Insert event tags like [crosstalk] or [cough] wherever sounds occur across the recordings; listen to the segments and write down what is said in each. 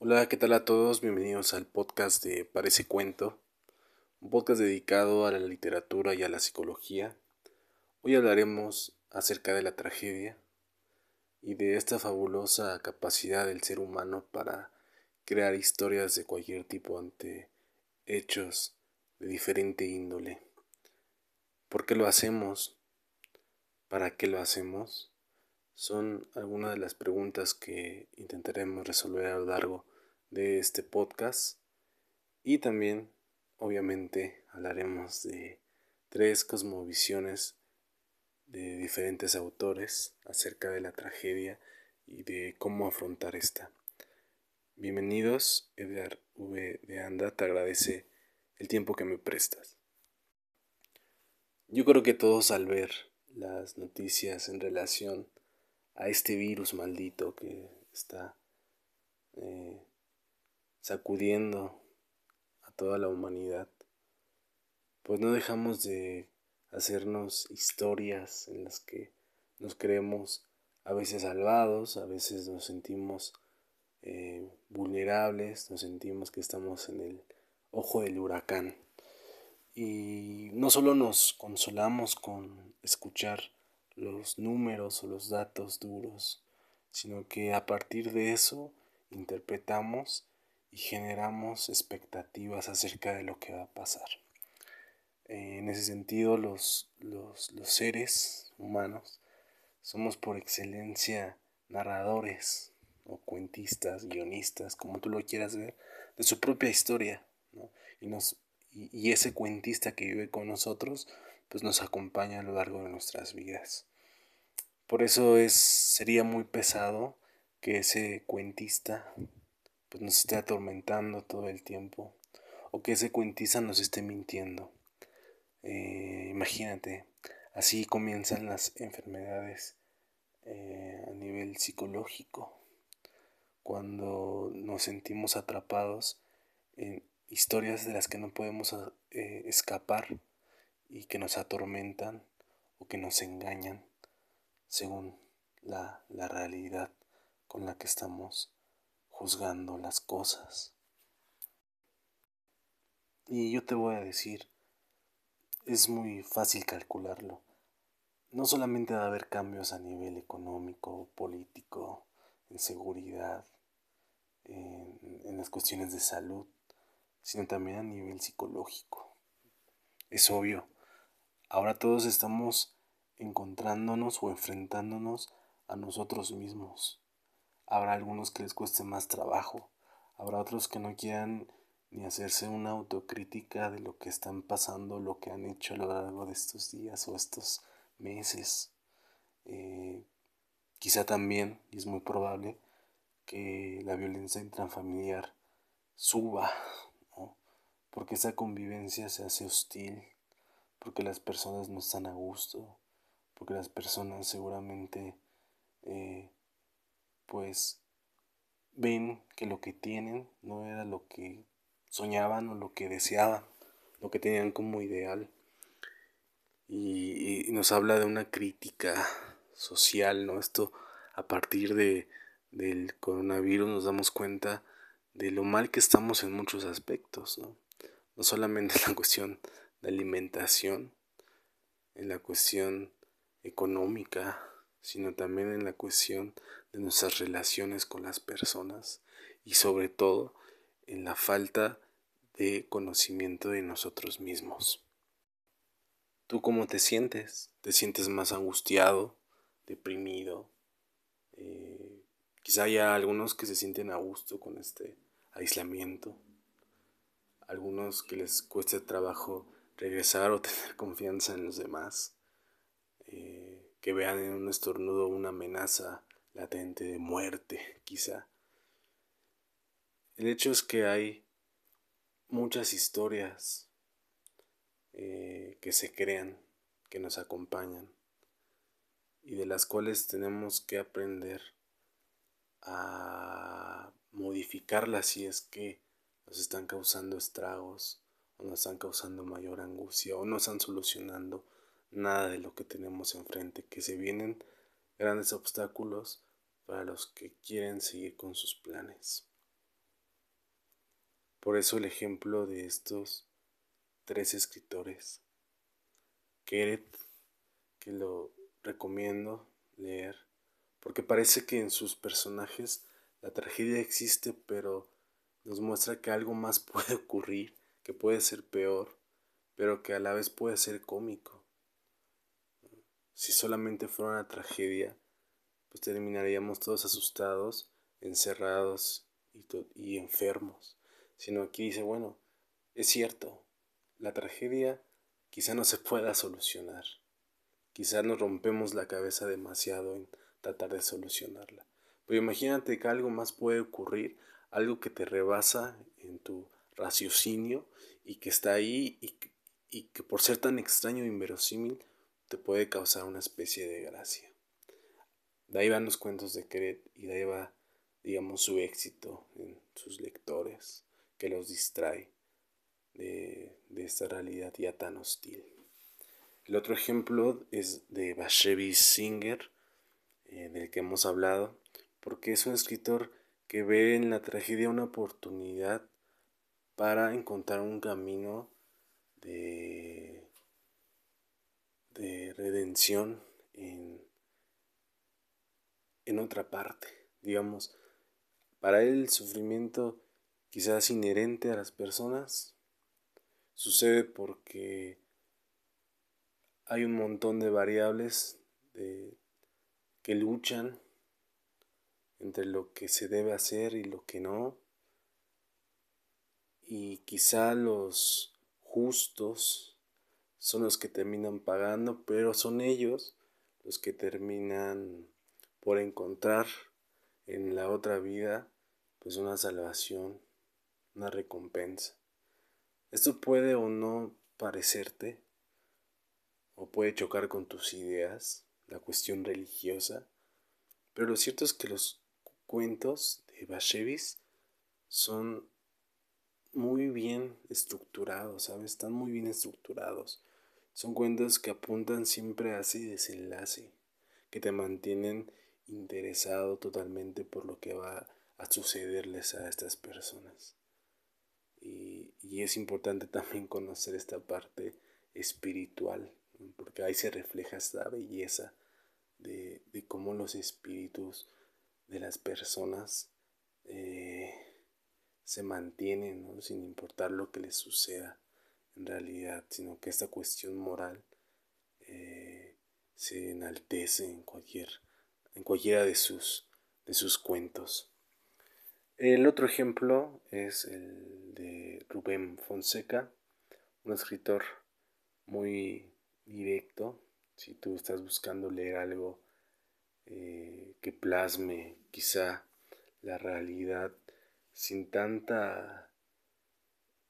Hola, ¿qué tal a todos? Bienvenidos al podcast de Parece Cuento, un podcast dedicado a la literatura y a la psicología. Hoy hablaremos acerca de la tragedia y de esta fabulosa capacidad del ser humano para crear historias de cualquier tipo ante hechos de diferente índole. ¿Por qué lo hacemos? ¿Para qué lo hacemos? Son algunas de las preguntas que intentaremos resolver a lo largo de este podcast y también obviamente hablaremos de tres cosmovisiones de diferentes autores acerca de la tragedia y de cómo afrontar esta. Bienvenidos, Edgar V. de Anda te agradece el tiempo que me prestas. Yo creo que todos al ver las noticias en relación a este virus maldito que está eh, sacudiendo a toda la humanidad, pues no dejamos de hacernos historias en las que nos creemos a veces salvados, a veces nos sentimos eh, vulnerables, nos sentimos que estamos en el ojo del huracán. Y no solo nos consolamos con escuchar los números o los datos duros, sino que a partir de eso interpretamos y generamos expectativas acerca de lo que va a pasar. en ese sentido, los, los, los seres humanos somos por excelencia narradores o cuentistas, guionistas, como tú lo quieras ver, de su propia historia. Y, nos, y, ese cuentista que vive con nosotros, pues nos acompaña a lo largo de nuestras vidas. Por eso es, sería muy pesado que ese cuentista pues nos esté atormentando todo el tiempo o que ese cuentista nos esté mintiendo. Eh, imagínate, así comienzan las enfermedades eh, a nivel psicológico, cuando nos sentimos atrapados en historias de las que no podemos eh, escapar y que nos atormentan o que nos engañan según la, la realidad con la que estamos juzgando las cosas. Y yo te voy a decir, es muy fácil calcularlo. No solamente va a haber cambios a nivel económico, político, en seguridad, en, en las cuestiones de salud, sino también a nivel psicológico. Es obvio, ahora todos estamos encontrándonos o enfrentándonos a nosotros mismos. Habrá algunos que les cueste más trabajo, habrá otros que no quieran ni hacerse una autocrítica de lo que están pasando, lo que han hecho a lo largo de estos días o estos meses. Eh, quizá también, y es muy probable, que la violencia intrafamiliar suba, porque esa convivencia se hace hostil, porque las personas no están a gusto, porque las personas seguramente pues ven que lo que tienen no era lo que soñaban o lo que deseaban, lo que tenían como ideal. Y, nos habla de una crítica social, ¿no? Esto a partir de, del coronavirus nos damos cuenta de lo mal que estamos en muchos aspectos, ¿no? No solamente en la cuestión de alimentación, en la cuestión económica, sino también en la cuestión de nuestras relaciones con las personas y sobre todo en la falta de conocimiento de nosotros mismos. ¿Tú cómo te sientes? ¿Te sientes más angustiado, deprimido? Eh, quizá haya algunos que se sienten a gusto con este aislamiento, algunos que les cueste trabajo regresar o [laughs] tener confianza en los demás. Eh, que vean en un estornudo una amenaza latente de muerte, quizá. El hecho es que hay muchas historias eh, que se crean, que nos acompañan y de las cuales tenemos que aprender a modificarlas si es que nos están causando estragos o nos están causando mayor angustia o no están solucionando nada de lo que tenemos enfrente, que se vienen grandes obstáculos para los que quieren seguir con sus planes. Por eso el ejemplo de estos tres escritores. Keret, que lo recomiendo leer, porque parece que en sus personajes la tragedia existe, pero nos muestra que algo más [laughs] puede ocurrir, que puede ser peor, pero que a la vez puede ser cómico. Si solamente fuera una tragedia, pues terminaríamos todos asustados, encerrados y, y enfermos. Sino aquí dice, bueno, es cierto, la tragedia quizá no se pueda solucionar. Quizá nos rompemos la cabeza demasiado en tratar de solucionarla. Pero imagínate que algo más puede ocurrir, algo que te rebasa en tu raciocinio y que está ahí y, y que por ser tan extraño e inverosímil te puede causar una especie de gracia. De ahí van los cuentos de Keret y de ahí va, digamos, su éxito en sus lectores, que los distrae de, esta realidad ya tan hostil. El otro ejemplo es de Bashevis Singer, eh, del que hemos hablado, porque es un escritor que ve en la tragedia una oportunidad para encontrar un camino de, de redención en, en otra parte. Digamos, para él el sufrimiento quizás inherente a las personas sucede porque hay un montón de variables que luchan entre lo que se debe hacer y lo que no. Y quizá los justos son los que terminan pagando, pero son ellos los que terminan por encontrar en la otra vida pues una salvación, una recompensa. Esto puede o no parecerte, o puede chocar con tus ideas, la cuestión religiosa, pero lo cierto es que los cuentos de Bashevis son muy bien estructurados, ¿sabes? Están muy bien estructurados. Son cuentos que apuntan siempre a ese desenlace, que te mantienen interesado totalmente por lo que va a sucederles a estas personas. Y, es importante [laughs] también conocer esta parte espiritual, porque ahí se refleja esta belleza de, cómo los espíritus de las personas eh, se mantienen sin importar lo que les suceda realidad, sino que esta cuestión moral eh, se enaltece en cualquier en cualquiera de sus de sus cuentos. El otro ejemplo es el de Rubén Fonseca, un escritor muy directo. Si tú estás buscando leer algo eh, que plasme quizá la realidad sin tanta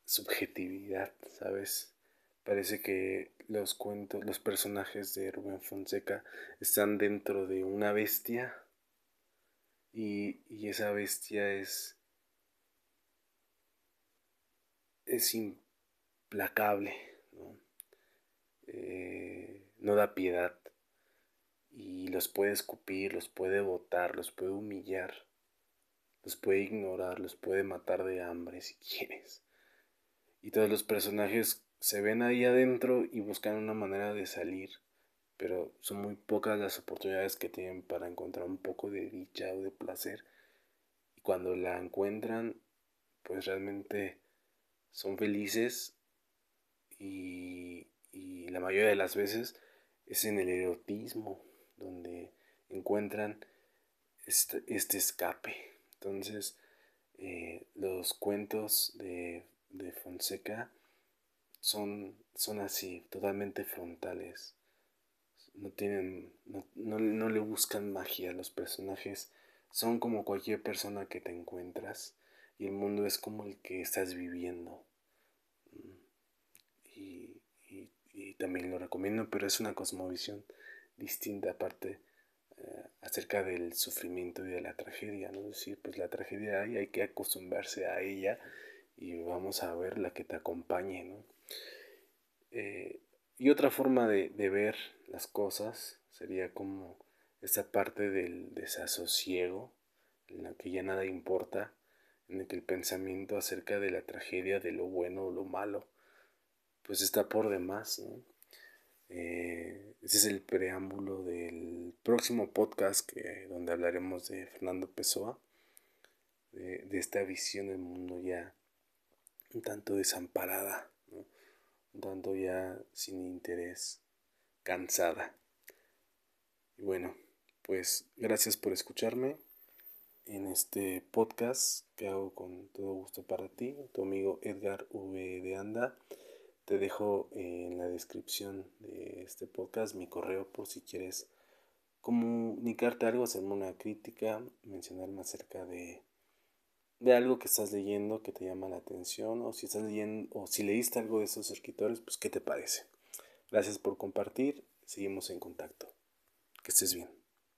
subjetividad, ¿sabes? Parece que los cuentos, los personajes de Rubén Fonseca están dentro de una bestia y, esa bestia es, es implacable, ¿no? Eh, no da piedad y los puede escupir, los puede botar, los puede humillar, los puede ignorar, los puede matar de hambre si [laughs] quieres. Y todos los personajes se ven ahí adentro y buscan una manera de salir pero son muy pocas las oportunidades que tienen para encontrar un poco de dicha o de placer. Y cuando la encuentran, pues realmente son felices y, la mayoría de las veces es en el erotismo donde encuentran este, este escape. Entonces, eh, los cuentos de, de Fonseca son, son así, totalmente frontales no tienen, no, no, le buscan magia, los personajes son como cualquier persona que te encuentras y el mundo es como el que estás viviendo. Y, también lo recomiendo, pero es una cosmovisión distinta aparte eh, acerca del sufrimiento y de la tragedia, ¿no? Es decir, pues la tragedia hay, hay que acostumbrarse a ella y vamos a ver la que te acompañe, ¿no? Eh, y otra forma de, ver las cosas sería como esa parte del desasosiego, en la que ya nada importa, en el que el pensamiento acerca de la tragedia, de lo bueno o lo malo, pues está por demás. Eh, ese es el preámbulo del próximo podcast que, donde hablaremos de Fernando Pessoa, de, esta visión del mundo ya un tanto desamparada, un tanto ya sin interés, cansada. Y bueno, pues gracias por escucharme en este podcast que hago con todo gusto para ti, tu amigo Edgar V. de Anda. Te dejo en la descripción de este podcast mi correo por si quieres comunicarte algo, hacerme una crítica, mencionarme acerca de, de algo que estás leyendo que te llama la atención o si estás leyendo o si leíste algo de esos escritores, pues qué te parece. Gracias por compartir, seguimos en contacto. Que estés bien.